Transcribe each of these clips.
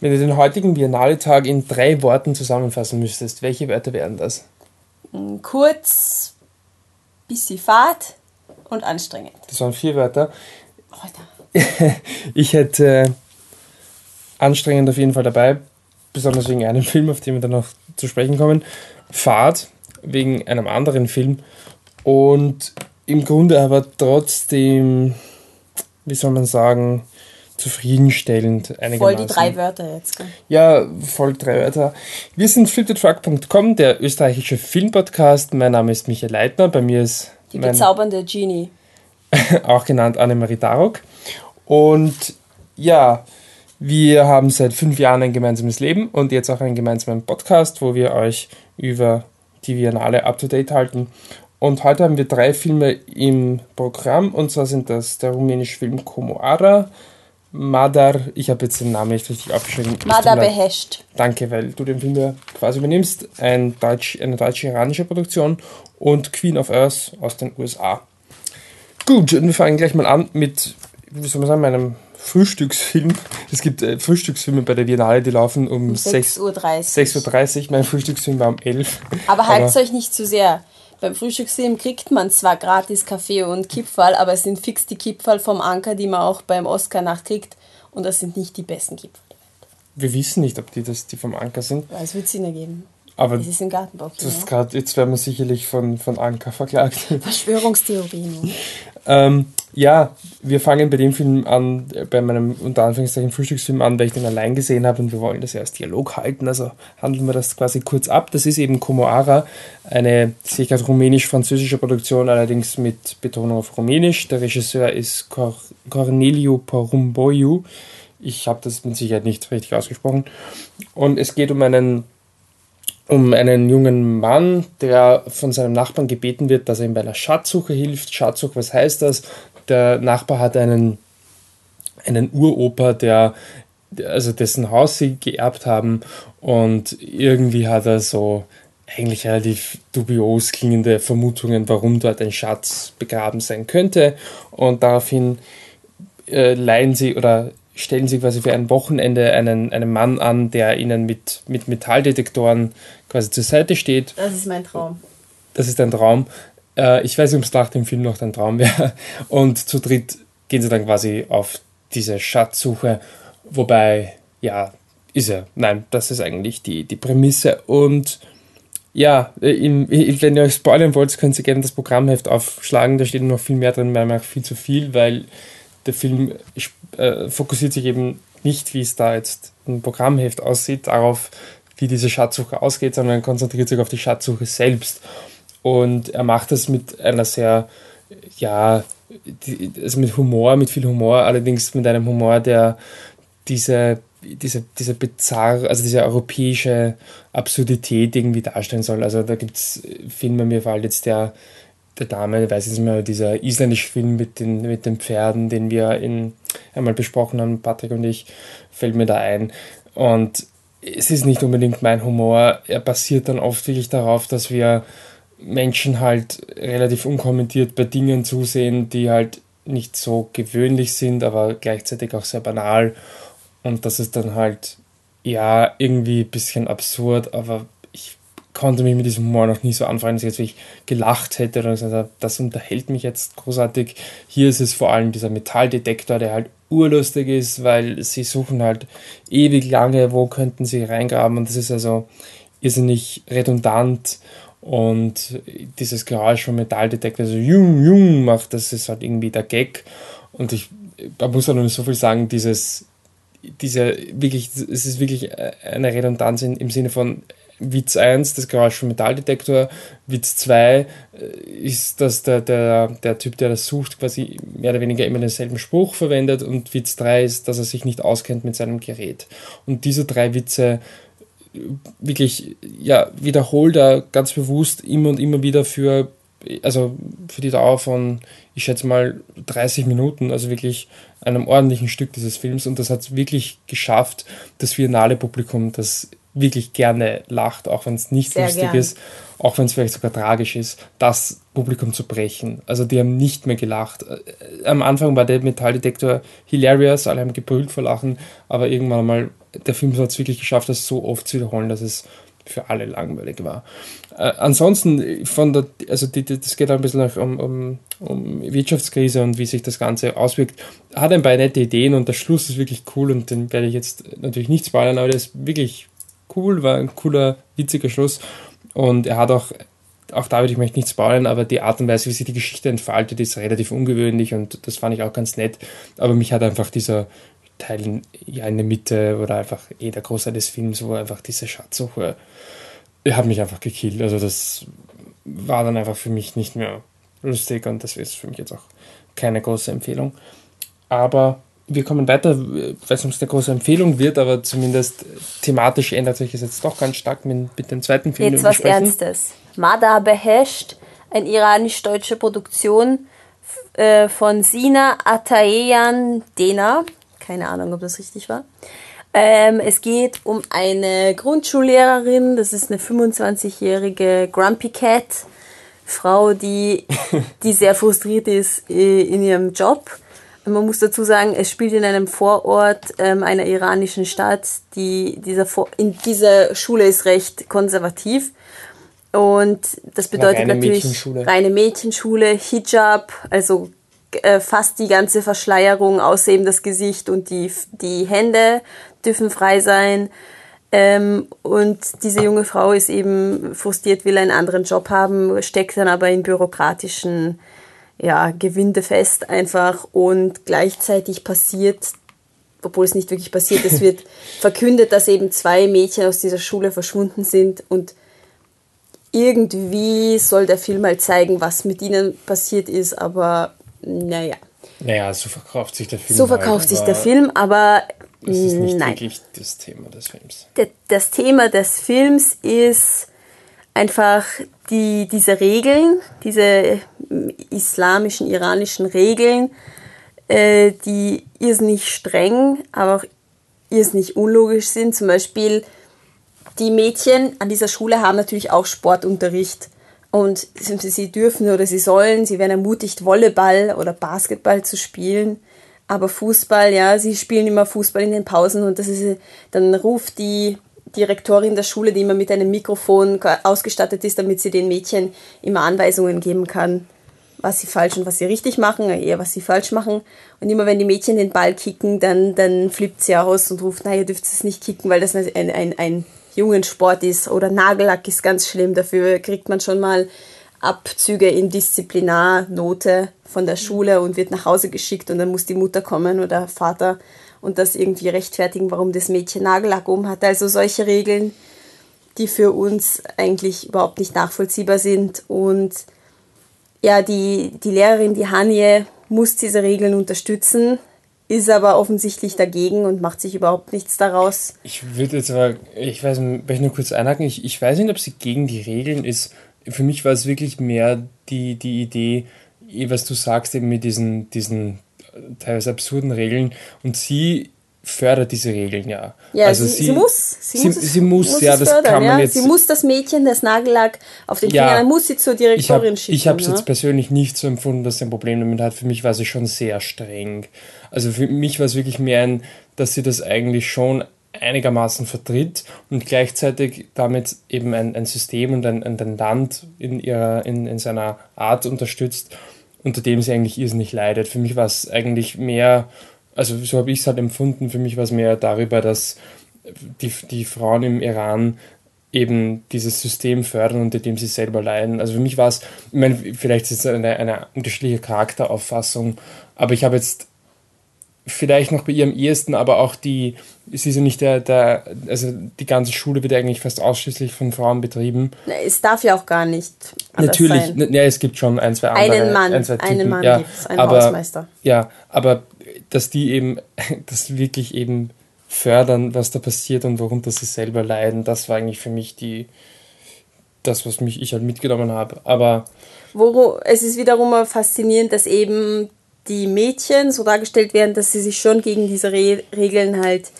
Wenn du den heutigen Biennale-Tag in drei Worten zusammenfassen müsstest, welche Wörter wären das? Mm, kurz, bisschen fad und anstrengend. Das waren vier Wörter. Alter. ich hätte äh, anstrengend auf jeden Fall dabei, besonders wegen einem Film, auf den wir dann noch zu sprechen kommen. Fahrt wegen einem anderen Film und im Grunde aber trotzdem, wie soll man sagen, zufriedenstellend. Voll die drei Wörter jetzt. Gell? Ja, voll drei Wörter. Wir sind flipthetruck.com, der österreichische Filmpodcast. Mein Name ist Michael Leitner, bei mir ist die bezaubernde Genie. auch genannt Annemarie Darok. Und ja, wir haben seit fünf Jahren ein gemeinsames Leben und jetzt auch einen gemeinsamen Podcast, wo wir euch über die Biennale up-to-date halten. Und heute haben wir drei Filme im Programm und zwar sind das der rumänische Film Comoara, Madar, ich habe jetzt den Namen nicht richtig aufgeschrieben. Madar Behesht. Danke, weil du den Film ja quasi übernimmst. Ein Deutsch, eine deutsche-iranische Produktion und Queen of Earth aus den USA. Gut, und wir fangen gleich mal an mit, wie soll man sagen, meinem Frühstücksfilm. Es gibt äh, Frühstücksfilme bei der Biennale, die laufen um, um 6.30 Uhr. 6.30 Uhr. Mein Frühstücksfilm war um 11 Uhr. Aber haltet euch nicht zu sehr. Beim Frühstückssystem kriegt man zwar gratis Kaffee und Kipferl, aber es sind fix die Kipferl vom Anker, die man auch beim Oscar-Nacht kriegt. Und das sind nicht die besten Kipferl Wir wissen nicht, ob die das die vom Anker sind. Es wird Sinn ergeben. Aber das ist im Gartenbau. Das grad, jetzt werden wir sicherlich von, von Anker verklagt. Verschwörungstheorien. ähm, ja, wir fangen bei dem Film an, bei meinem unter Anführungszeichen Frühstücksfilm an, weil ich den allein gesehen habe und wir wollen das ja als Dialog halten, also handeln wir das quasi kurz ab. Das ist eben Comoara, eine sicher rumänisch-französische Produktion, allerdings mit Betonung auf Rumänisch. Der Regisseur ist Cor Corneliu Porumboiu. Ich habe das mit Sicherheit nicht richtig ausgesprochen. Und es geht um einen um einen jungen Mann, der von seinem Nachbarn gebeten wird, dass er ihm bei einer Schatzsuche hilft. Schatzsuche, was heißt das? der Nachbar hat einen, einen Uropa, der, also dessen Haus sie geerbt haben und irgendwie hat er so eigentlich relativ dubios klingende Vermutungen, warum dort ein Schatz begraben sein könnte und daraufhin äh, leihen sie oder stellen sie quasi für ein Wochenende einen, einen Mann an, der ihnen mit, mit Metalldetektoren quasi zur Seite steht. Das ist mein Traum. Das ist ein Traum. Äh, ich weiß nicht, ob es nach dem Film noch dein Traum wäre. Und zu dritt gehen sie dann quasi auf diese Schatzsuche. Wobei, ja, ist er. Nein, das ist eigentlich die, die Prämisse. Und ja, im, wenn ihr euch spoilern wollt, könnt ihr gerne das Programmheft aufschlagen. Da steht noch viel mehr drin, weil man viel zu viel, weil der Film äh, fokussiert sich eben nicht, wie es da jetzt im Programmheft aussieht, darauf, wie diese Schatzsuche ausgeht, sondern konzentriert sich auf die Schatzsuche selbst. Und er macht das mit einer sehr, ja, also mit Humor, mit viel Humor, allerdings mit einem Humor, der diese, diese, diese bizarre, also diese europäische Absurdität irgendwie darstellen soll. Also da gibt es Filme, mir fällt jetzt der, der Dame, ich weiß jetzt nicht mehr, dieser isländische Film mit den, mit den Pferden, den wir in, einmal besprochen haben, Patrick und ich, fällt mir da ein. Und es ist nicht unbedingt mein Humor. Er basiert dann oft wirklich darauf, dass wir Menschen halt relativ unkommentiert bei Dingen zusehen, die halt nicht so gewöhnlich sind, aber gleichzeitig auch sehr banal. Und das ist dann halt, ja, irgendwie ein bisschen absurd, aber konnte mich mit diesem Humor noch nie so anfangen, dass ich jetzt wirklich gelacht hätte oder gesagt habe, das unterhält mich jetzt großartig. Hier ist es vor allem dieser Metalldetektor, der halt urlustig ist, weil sie suchen halt ewig lange, wo könnten sie reingraben und das ist also irrsinnig redundant und dieses Geräusch vom Metalldetektor so jung, jung macht, das ist halt irgendwie der Gag. Und ich, da muss man nur so viel sagen, dieses, diese wirklich, es ist wirklich eine Redundanz im Sinne von Witz 1, das Geräusch vom Metalldetektor, Witz 2 äh, ist, dass der, der, der Typ, der das sucht, quasi mehr oder weniger immer denselben Spruch verwendet und Witz 3 ist, dass er sich nicht auskennt mit seinem Gerät. Und diese drei Witze wirklich ja, wiederholt er ganz bewusst immer und immer wieder für, also für die Dauer von, ich schätze mal, 30 Minuten, also wirklich einem ordentlichen Stück dieses Films. Und das hat es wirklich geschafft, das finale Publikum, das wirklich gerne lacht, auch wenn es nicht Sehr lustig gern. ist, auch wenn es vielleicht sogar tragisch ist, das Publikum zu brechen. Also die haben nicht mehr gelacht. Am Anfang war der Metalldetektor hilarious, alle haben gebrüllt vor Lachen, aber irgendwann mal der Film hat es wirklich geschafft, das so oft zu wiederholen, dass es für alle langweilig war. Äh, ansonsten, von der, also die, die, das geht ein bisschen um, um, um Wirtschaftskrise und wie sich das Ganze auswirkt. Hat ein paar nette Ideen und der Schluss ist wirklich cool und den werde ich jetzt natürlich nicht spoilern, aber der ist wirklich cool, war ein cooler, witziger Schluss und er hat auch auch David, ich möchte nicht spoilern, aber die Art und Weise, wie sich die Geschichte entfaltet, ist relativ ungewöhnlich und das fand ich auch ganz nett. Aber mich hat einfach dieser Teil ja in der Mitte oder einfach eh der Großteil des Films, wo einfach diese Schatzsuche, hat mich einfach gekillt. Also das war dann einfach für mich nicht mehr lustig und das ist für mich jetzt auch keine große Empfehlung. Aber wir kommen weiter, weil es uns eine große Empfehlung wird, aber zumindest thematisch ändert sich es jetzt doch ganz stark mit, mit dem zweiten Film. Jetzt was Ernstes. Mada Behesht, eine iranisch-deutsche Produktion äh, von Sina Ataeyan Dena. Keine Ahnung, ob das richtig war. Ähm, es geht um eine Grundschullehrerin, das ist eine 25-jährige Grumpy Cat, Frau, die, die sehr frustriert ist äh, in ihrem Job man muss dazu sagen, es spielt in einem Vorort ähm, einer iranischen Stadt. Die, dieser Vor in dieser Schule ist recht konservativ. Und das bedeutet reine natürlich Mädchenschule. reine Mädchenschule, Hijab, also äh, fast die ganze Verschleierung, außer eben das Gesicht und die, die Hände dürfen frei sein. Ähm, und diese junge Frau ist eben frustriert, will einen anderen Job haben, steckt dann aber in bürokratischen ja, gewindefest einfach und gleichzeitig passiert, obwohl es nicht wirklich passiert, es wird verkündet, dass eben zwei Mädchen aus dieser Schule verschwunden sind und irgendwie soll der Film halt zeigen, was mit ihnen passiert ist, aber naja. Naja, so verkauft sich der Film. So verkauft halt, sich der Film, aber das ist nicht nein. wirklich das Thema des Films. Das Thema des Films ist einfach die, diese Regeln, diese islamischen, iranischen Regeln, äh, die irrsinnig streng, aber auch irrsinnig unlogisch sind. Zum Beispiel die Mädchen an dieser Schule haben natürlich auch Sportunterricht und sie dürfen oder sie sollen, sie werden ermutigt, Volleyball oder Basketball zu spielen. Aber Fußball, ja, sie spielen immer Fußball in den Pausen und das ist, dann ruft die Direktorin der Schule, die immer mit einem Mikrofon ausgestattet ist, damit sie den Mädchen immer Anweisungen geben kann, was sie falsch und was sie richtig machen, eher was sie falsch machen. Und immer wenn die Mädchen den Ball kicken, dann, dann flippt sie aus und ruft, naja, ihr dürft es nicht kicken, weil das ein, ein, ein Jungensport ist. Oder Nagellack ist ganz schlimm, dafür kriegt man schon mal Abzüge in Disziplinarnote von der Schule und wird nach Hause geschickt und dann muss die Mutter kommen oder Vater und das irgendwie rechtfertigen, warum das Mädchen Nagellack um hat. Also solche Regeln, die für uns eigentlich überhaupt nicht nachvollziehbar sind. Und ja, die, die Lehrerin, die Hanje, muss diese Regeln unterstützen, ist aber offensichtlich dagegen und macht sich überhaupt nichts daraus. Ich würde jetzt aber, ich weiß, möchte nur kurz einhaken, ich, ich weiß nicht, ob sie gegen die Regeln ist. Für mich war es wirklich mehr die, die Idee, eh, was du sagst, eben mit diesen, diesen teilweise absurden Regeln und sie fördert diese Regeln ja. Ja, also sie, sie, sie muss. Sie, sie, muss, sie muss, muss ja, das fördern, kann man ja? jetzt. Sie muss das Mädchen, das Nagellack auf den ja, Fingern, muss sie zur Direktorin ich hab, schicken. Ich habe es ja? jetzt persönlich nicht so empfunden, dass sie ein Problem damit hat. Für mich war sie schon sehr streng. Also für mich war es wirklich mehr ein, dass sie das eigentlich schon einigermaßen vertritt und gleichzeitig damit eben ein, ein System und ein, ein Land in, ihrer, in, in seiner Art unterstützt unter dem sie eigentlich irrsinnig leidet. Für mich war es eigentlich mehr, also so habe ich es halt empfunden, für mich war es mehr darüber, dass die, die Frauen im Iran eben dieses System fördern, unter dem sie selber leiden. Also für mich war es, ich meine, vielleicht ist es eine, eine unterschiedliche Charakterauffassung, aber ich habe jetzt vielleicht noch bei ihr am ehesten, aber auch die, es ist ja nicht der, der, also die ganze Schule wird eigentlich fast ausschließlich von Frauen betrieben. Es darf ja auch gar nicht. Natürlich, sein. ja, es gibt schon ein, zwei andere. Einen Mann, ein, zwei einen Mann ja, gibt es, einen aber, Hausmeister. Ja, aber dass die eben, das wirklich eben fördern, was da passiert und worunter sie selber leiden, das war eigentlich für mich die, das, was mich ich halt mitgenommen habe. Aber Wo, es ist wiederum faszinierend, dass eben die Mädchen so dargestellt werden, dass sie sich schon gegen diese Re Regeln halt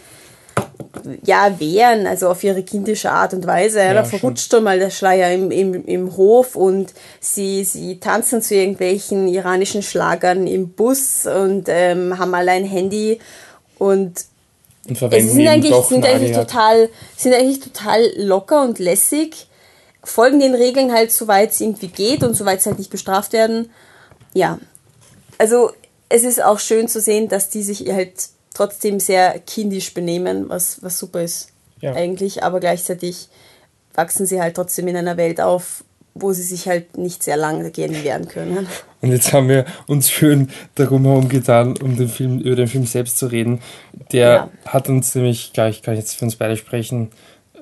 ja, wehren, also auf ihre kindische Art und Weise. Ja, da verrutscht schon mal der Schleier im, im, im Hof und sie, sie tanzen zu irgendwelchen iranischen Schlagern im Bus und ähm, haben alle ein Handy und und verwenden sie sind eigentlich, sind eigentlich, total, sind eigentlich total locker und lässig, folgen den Regeln halt, soweit es irgendwie geht und soweit sie halt nicht bestraft werden. Ja, also es ist auch schön zu sehen, dass die sich halt trotzdem sehr kindisch benehmen, was, was super ist Ja. eigentlich, aber gleichzeitig wachsen sie halt trotzdem in einer Welt auf, wo sie sich halt nicht sehr lange dagegen wehren können. Und jetzt haben wir uns schön darum herumgetan, um den Film, über den Film selbst zu reden. Der Ja. hat uns nämlich, gleich kann ich jetzt für uns beide sprechen,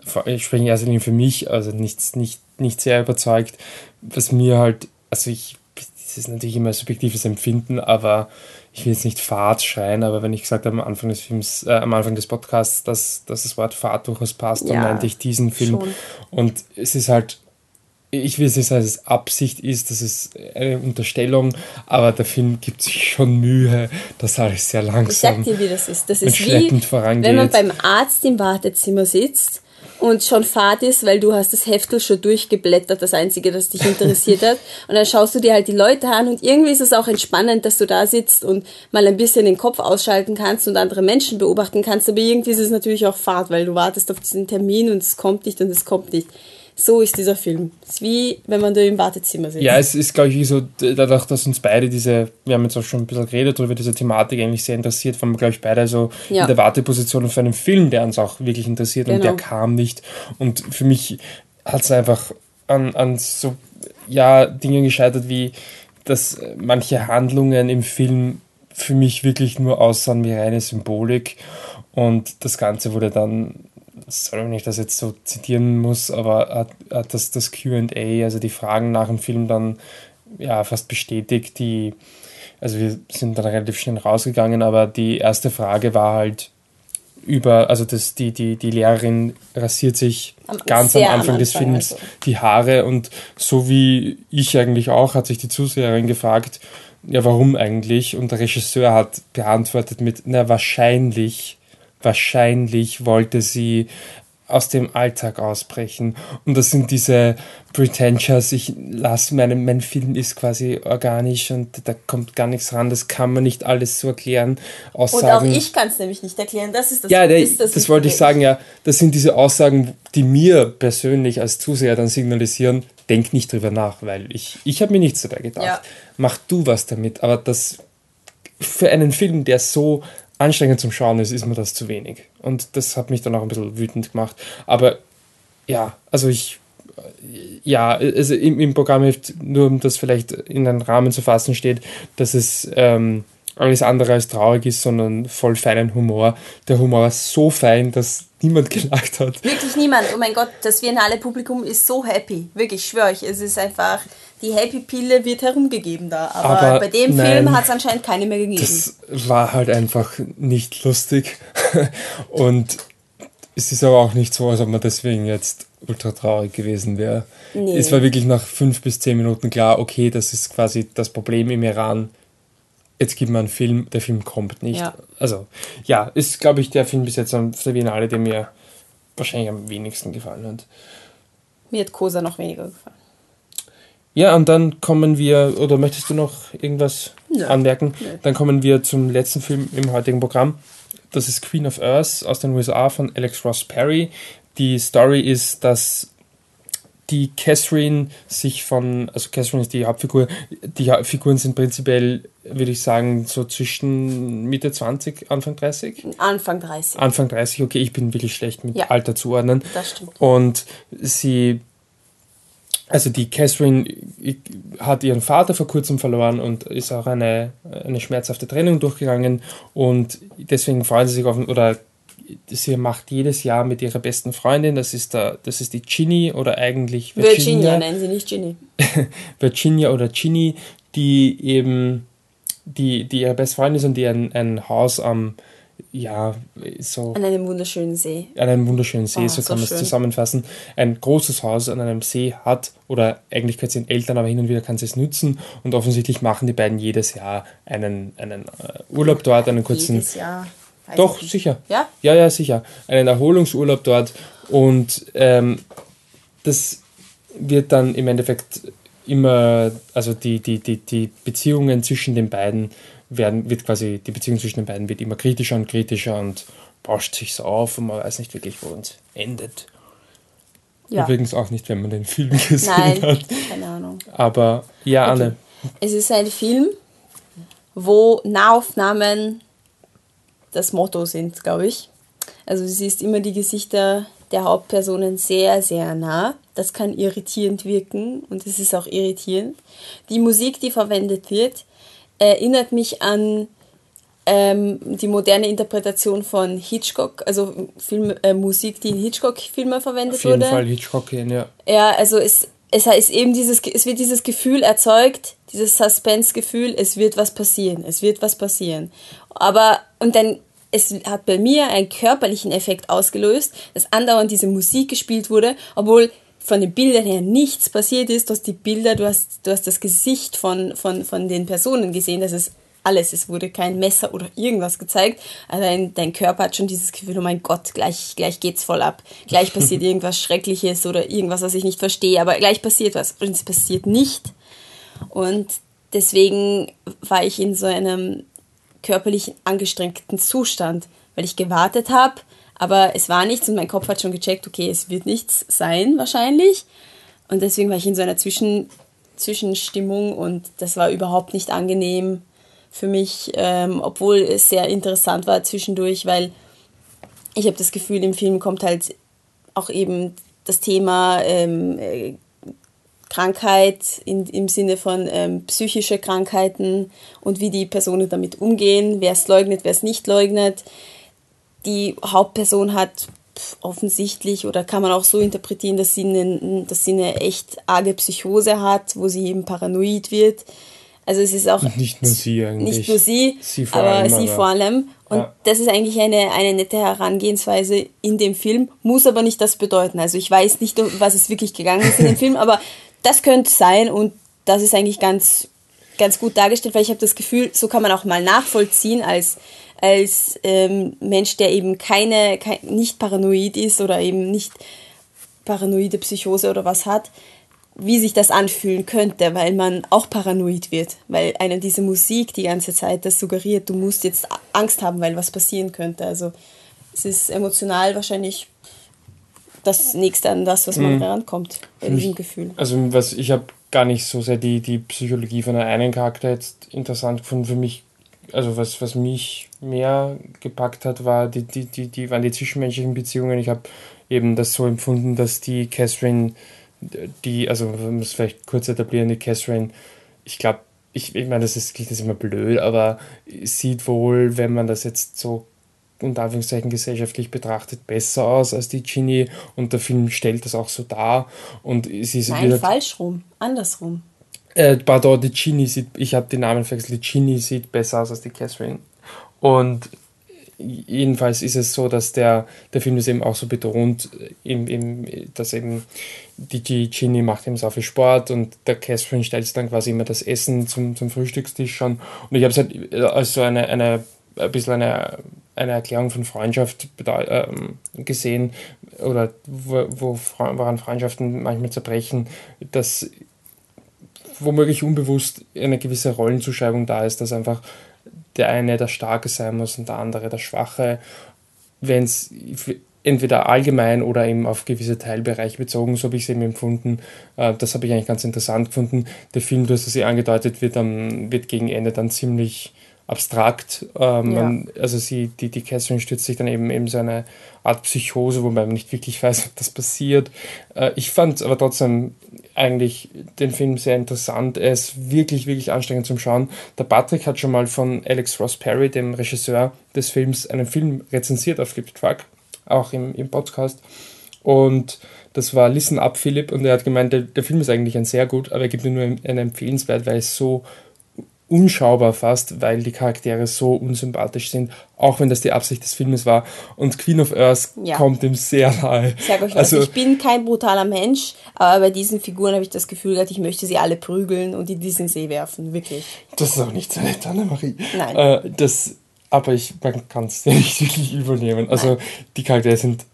vor- ich spreche in erster Linie für mich, also nichts, nicht, nicht sehr überzeugt, was mir halt, also ich, ist natürlich immer ein subjektives Empfinden, aber ich will jetzt nicht Fahrt schreien, aber wenn ich gesagt habe am Anfang des Films, äh, am Anfang des Podcasts, dass, dass das Wort Fahrt durchaus passt, dann Ja, meinte ich diesen Film. schon. Und es ist halt, ich will jetzt nicht sagen, dass es Absicht ist, das ist eine Unterstellung, aber der Film gibt sich schon Mühe, dass alles sehr Ich sag langsam dir, wie das ist. Das ist wie, schleppend vorangeht. wenn man beim Arzt im Wartezimmer sitzt und schon Fahrt ist, weil du hast das Heftel schon durchgeblättert, das Einzige, das dich interessiert hat. Und dann schaust du dir halt die Leute an und irgendwie ist es auch entspannend, dass du da sitzt und mal ein bisschen den Kopf ausschalten kannst und andere Menschen beobachten kannst. Aber irgendwie ist es natürlich auch Fahrt, weil du wartest auf diesen Termin und es kommt nicht und es kommt nicht. So ist dieser Film. Es ist wie, wenn man da im Wartezimmer sitzt. Ja, es ist, glaube ich, so, dadurch, dass uns beide diese, wir haben jetzt auch schon ein bisschen geredet darüber, diese Thematik eigentlich sehr interessiert, waren wir, glaube ich, beide so Ja. in der Warteposition für einen Film, der uns auch wirklich interessiert und Genau. der kam nicht. Und für mich hat es einfach an, an so, ja, Dingen gescheitert, wie, dass manche Handlungen im Film für mich wirklich nur aussahen wie reine Symbolik und das Ganze wurde dann sorry, wenn ich das jetzt so zitieren muss, aber hat, das, das QA, also die Fragen nach dem Film dann ja fast bestätigt, die, also wir sind dann relativ schnell rausgegangen, aber die erste Frage war halt über, also das, die, die, die Lehrerin rasiert sich Am- ganz am sehr am Anfang des Anfang, Films also. die Haare und so wie ich eigentlich auch, hat sich die Zuseherin gefragt, ja, warum eigentlich? Und der Regisseur hat beantwortet mit, na, wahrscheinlich, wahrscheinlich wollte sie aus dem Alltag ausbrechen. Und das sind diese Pretentious, ich lasse meinen, mein Film ist quasi organisch und da kommt gar nichts ran, das kann man nicht alles so erklären. Und auch Aussagen, ich kann es nämlich nicht erklären. Das ist das ja, der, ist das, wollte ich sagen, ja. Das sind diese Aussagen, die mir persönlich als Zuseher dann signalisieren, denk nicht drüber nach, weil ich, ich habe mir nichts dabei gedacht. Ja. Mach du was damit. Aber das für einen Film, der so anstrengend zum Schauen ist, ist mir das zu wenig. Und das hat mich dann auch ein bisschen wütend gemacht. Aber ja, also ich, ja, also im, im Programmheft, nur um das vielleicht in einen Rahmen zu fassen, steht, dass es ähm, alles andere als traurig ist, sondern voll feinen Humor. Der Humor ist so fein, dass niemand gelacht hat. Wirklich niemand. Oh mein Gott, das Biennale Publikum ist so happy. Wirklich, ich schwöre euch. Es ist einfach, die Happy-Pille wird herumgegeben da. Aber, Aber bei dem nein. Film hat es anscheinend keine mehr gegeben. Das war halt einfach nicht lustig. Und es ist aber auch nicht so, als ob man deswegen jetzt ultra traurig gewesen wäre. Nee. Es war wirklich nach fünf bis zehn Minuten klar, okay, das ist quasi das Problem im Iran. Jetzt gibt man einen Film, der Film kommt nicht. Ja. Also, ja, ist, glaube ich, der Film bis jetzt auf der Biennale, der mir wahrscheinlich am wenigsten gefallen hat. Mir hat Kosa noch weniger gefallen. Ja, und dann kommen wir, oder möchtest du noch irgendwas Nö. anmerken? Nö. Dann kommen wir zum letzten Film im heutigen Programm. Das ist Queen of Earth aus den USA von Alex Ross Perry. Die Story ist, dass die Catherine sich von, also Catherine ist die Hauptfigur, die Hauptfiguren sind prinzipiell, würde ich sagen, so zwischen Mitte 20, Anfang 30? Anfang 30. Anfang 30, okay, ich bin wirklich schlecht mit Ja. Alter zuordnen. Das stimmt. Und sie, also die Catherine hat ihren Vater vor kurzem verloren und ist auch eine, eine schmerzhafte Trennung durchgegangen und deswegen freuen sie sich auf, oder sie macht jedes Jahr mit ihrer besten Freundin, das ist, der, das ist die Ginny oder eigentlich Virginia, nennen sie nicht Ginny. Virginia oder Ginny, die eben, die, die ihre beste Freundin ist und die ein, ein Haus am, ja, so An einem wunderschönen See. an einem wunderschönen See, Ah, so so kann man es zusammenfassen, ein großes Haus an einem See hat, oder eigentlich gehört es den Eltern, aber hin und wieder kann sie es nutzen. Und offensichtlich machen die beiden jedes Jahr einen, einen äh, Urlaub dort, einen kurzen... Weiß Doch, ich sicher. Ja? Ja, ja, sicher. Einen Erholungsurlaub dort und ähm, das wird dann im Endeffekt immer, also die, die, die, die Beziehungen zwischen den beiden werden, wird quasi, die Beziehung zwischen den beiden wird immer kritischer und kritischer und bauscht sich so auf und man weiß nicht wirklich, wo es endet. Ja. Übrigens auch nicht, wenn man den Film gesehen Nein, hat. keine Ahnung. Aber ja, okay. Anne. Es ist ein Film, wo Nahaufnahmen das Motto sind, glaube ich. Also du siehst immer die Gesichter der Hauptpersonen sehr, sehr nah. Das kann irritierend wirken und es ist auch irritierend. Die Musik, die verwendet wird, erinnert mich an ähm, die moderne Interpretation von Hitchcock, also Film, äh, Musik, die in Hitchcock-Filmen verwendet wurde. Auf jeden wurde. Fall Hitchcock, ja. Ja, also es, es ist eben dieses, es wird dieses Gefühl erzeugt, dieses Suspense-Gefühl, es wird was passieren, es wird was passieren. Aber, und dann, es hat bei mir einen körperlichen Effekt ausgelöst, dass andauernd diese Musik gespielt wurde, obwohl von den Bildern her nichts passiert ist. Du hast die Bilder, du hast, du hast das Gesicht von, von, von den Personen gesehen, das ist alles. Es wurde kein Messer oder irgendwas gezeigt. Also dein, dein Körper hat schon dieses Gefühl, oh mein Gott, gleich, gleich geht's voll ab. Gleich passiert irgendwas Schreckliches oder irgendwas, was ich nicht verstehe, aber gleich passiert was. Und es passiert nicht. Und deswegen war ich in so einem körperlich angestrengten Zustand, weil ich gewartet habe, aber es war nichts und mein Kopf hat schon gecheckt, okay, es wird nichts sein wahrscheinlich. Und deswegen war ich in so einer Zwischen, Zwischenstimmung und das war überhaupt nicht angenehm für mich, ähm, obwohl es sehr interessant war zwischendurch, weil ich habe das Gefühl, im Film kommt halt auch eben das Thema ähm, äh, Krankheit in, im Sinne von ähm, psychische Krankheiten und wie die Personen damit umgehen, wer es leugnet, wer es nicht leugnet. Die Hauptperson hat offensichtlich oder kann man auch so interpretieren, dass sie, eine, dass sie eine echt arge Psychose hat, wo sie eben paranoid wird. Also es ist auch nicht nur sie eigentlich. Nicht nur sie, sie vor aber allem, sie aber. vor allem. Und ja. das ist eigentlich eine, eine nette Herangehensweise in dem Film, muss aber nicht das bedeuten. Also ich weiß nicht, was es wirklich gegangen ist in dem Film, aber das könnte sein und das ist eigentlich ganz, ganz gut dargestellt, weil ich habe das Gefühl, so kann man auch mal nachvollziehen als, als ähm, Mensch, der eben keine, kein, nicht paranoid ist oder eben nicht paranoide Psychose oder was hat, wie sich das anfühlen könnte, weil man auch paranoid wird, weil eine diese Musik die ganze Zeit das suggeriert, du musst jetzt Angst haben, weil was passieren könnte. Also es ist emotional wahrscheinlich das nächste an das, was man mhm. herankommt bei diesem Gefühl. Also was ich habe gar nicht so sehr die, die Psychologie von einem Charakter jetzt interessant gefunden. Für mich, also was, was mich mehr gepackt hat, war die, die, die, die, waren die zwischenmenschlichen Beziehungen. Ich habe eben das so empfunden, dass die Catherine die, also man muss vielleicht kurz etablieren, die Catherine, ich glaube, ich, ich meine, das ist, klingt das immer blöd, aber sieht wohl, wenn man das jetzt so unter Anführungszeichen gesellschaftlich betrachtet, besser aus als die Ginny und der Film stellt das auch so dar. Und sie ist Nein, wieder, falsch rum, andersrum. Äh, pardon, die Ginny sieht, ich habe den Namen verwechselt, die Ginny sieht besser aus als die Catherine. Und jedenfalls ist es so, dass der, der Film das eben auch so betont, im, im, dass eben die Ginny macht eben so viel Sport und der Catherine stellt dann quasi immer das Essen zum, zum Frühstückstisch schon. Und ich habe es halt als so eine, eine ein bisschen eine, eine Erklärung von Freundschaft äh, gesehen oder wo, wo, woran Freundschaften manchmal zerbrechen, dass womöglich unbewusst eine gewisse Rollenzuschreibung da ist, dass einfach der eine der Starke sein muss und der andere der Schwache. Wenn es entweder allgemein oder eben auf gewisse Teilbereiche bezogen, so habe ich es eben empfunden. Äh, das habe ich eigentlich ganz interessant gefunden. Der Film, du hast es eh angedeutet, wird, dann, wird gegen Ende dann ziemlich abstrakt. Ähm, ja. man, also sie, die, die Catherine stürzt sich dann eben in so eine Art Psychose, wo man nicht wirklich weiß, ob das passiert. Äh, ich fand aber trotzdem eigentlich den Film sehr interessant. Er ist wirklich, wirklich anstrengend zum Schauen. Der Patrick hat schon mal von Alex Ross Perry, dem Regisseur des Films, einen Film rezensiert auf Flip Truck, auch im, im Podcast. Und das war Listen Up Philip und er hat gemeint, der, der Film ist eigentlich ein sehr gut, aber er gibt mir nur einen empfehlenswert, weil es so unschaubar fast, weil die Charaktere so unsympathisch sind, auch wenn das die Absicht des Filmes war. Und Queen of Earth ja. kommt ihm sehr nahe. Ich sag euch also, ich bin kein brutaler Mensch, aber bei diesen Figuren habe ich das Gefühl gehabt, ich möchte sie alle prügeln und in diesen See werfen, wirklich. Das ist auch nicht so nett, Annemarie. Nein. Äh, das, aber ich, man kann es nicht wirklich übernehmen. Also Nein. die Charaktere sind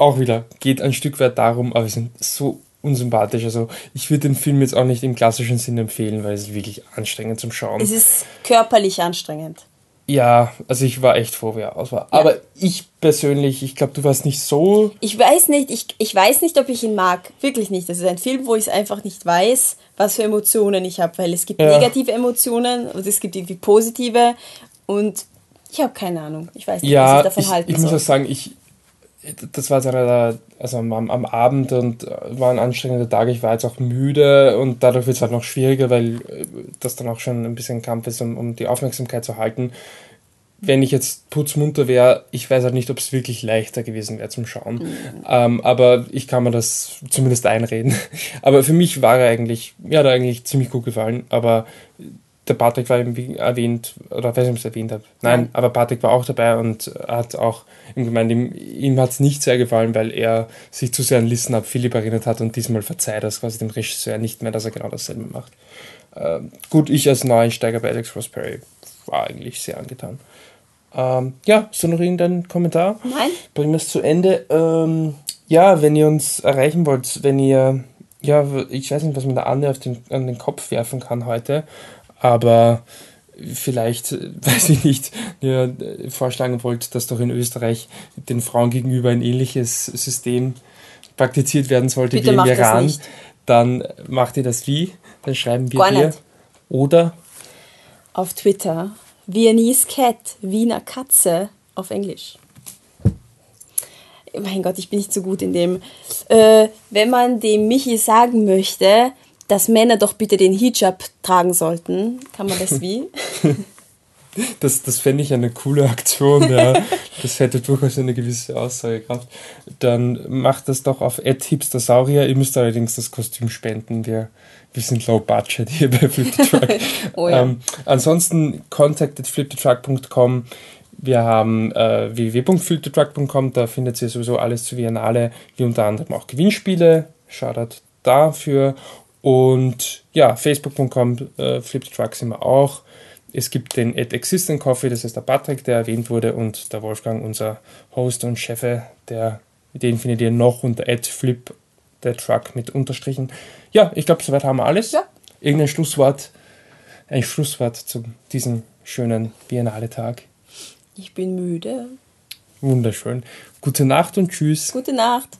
auch wieder, geht ein Stück weit darum, aber sind so unsympathisch. Also ich würde den Film jetzt auch nicht im klassischen Sinn empfehlen, weil es wirklich anstrengend zum Schauen. Es ist körperlich anstrengend. Ja, also ich war echt froh, wie er aus war. Ja. Aber ich persönlich, ich glaube, du warst nicht so. Ich weiß nicht, ich, ich weiß nicht, ob ich ihn mag. Wirklich nicht. Das ist ein Film, wo ich einfach nicht weiß, was für Emotionen ich habe, weil es gibt ja. negative Emotionen und es gibt irgendwie positive und ich habe keine Ahnung. Ich weiß nicht, ja, was ich davon ich, halten ich soll. Ich muss auch sagen, ich, das war also am, am Abend und äh, war ein anstrengender Tag. Ich war jetzt auch müde und dadurch wird es halt noch schwieriger, weil äh, das dann auch schon ein bisschen Kampf ist, um, um die Aufmerksamkeit zu halten. Wenn ich jetzt putzmunter wäre, ich weiß halt nicht, ob es wirklich leichter gewesen wäre zum Schauen. Mhm. Ähm, aber ich kann mir das zumindest einreden. Aber für mich war er eigentlich, mir hat er eigentlich ziemlich gut gefallen. Aber der Patrick war eben erwähnt, oder weiß nicht, ob ich es erwähnt habe. Nein, ja. aber Patrick war auch dabei und hat auch ihm gemeint, ihm, ihm hat es nicht sehr gefallen, weil er sich zu sehr an Listen Up Philipp erinnert hat und diesmal verzeiht das quasi dem Regisseur nicht mehr, dass er genau dasselbe macht. Ähm, gut, ich als Neueinsteiger bei Alex Ross Perry war eigentlich sehr angetan. Ähm, ja, so noch irgendein Kommentar? Nein. Bringen wir es zu Ende. Ähm, ja, wenn ihr uns erreichen wollt, wenn ihr, ja, ich weiß nicht, was man da Anne auf den, an den Kopf werfen kann heute, aber vielleicht, weiß ich nicht, ihr vorschlagen wollt, dass doch in Österreich den Frauen gegenüber ein ähnliches System praktiziert werden sollte Bitte wie im Iran, dann macht ihr das wie? Dann schreiben wir Gar dir. Nicht. Oder? Auf Twitter. Viennese Cat, Wiener Katze auf Englisch. Mein Gott, ich bin nicht so gut in dem. Äh, wenn man dem Michi sagen möchte, dass Männer doch bitte den Hijab tragen sollten. Kann man das wie? Das, das fände ich eine coole Aktion, ja. Das hätte durchaus eine gewisse Aussagekraft. Dann macht das doch auf hipstersaurier. Ihr müsst allerdings das Kostüm spenden. Wir, wir sind low budget hier bei Flip the Truck. oh ja. ähm, ansonsten contact flipthetruck.com. Wir haben äh, www.flipthetruck.com. Da findet ihr sowieso alles zu Viennale, wie unter anderem auch Gewinnspiele. Shoutout dafür. Und ja, facebook.com, äh, Fliptruck sind wir auch. Es gibt den Ad Existent Coffee, das ist der Patrick, der erwähnt wurde, und der Wolfgang, unser Host und Chef, der, den findet ihr noch unter Ad Flip, der Truck mit Unterstrichen. Ja, ich glaube, soweit haben wir alles. Ja. Irgendein Schlusswort, ein Schlusswort zu diesem schönen Biennale-Tag. Ich bin müde. Wunderschön. Gute Nacht und tschüss. Gute Nacht.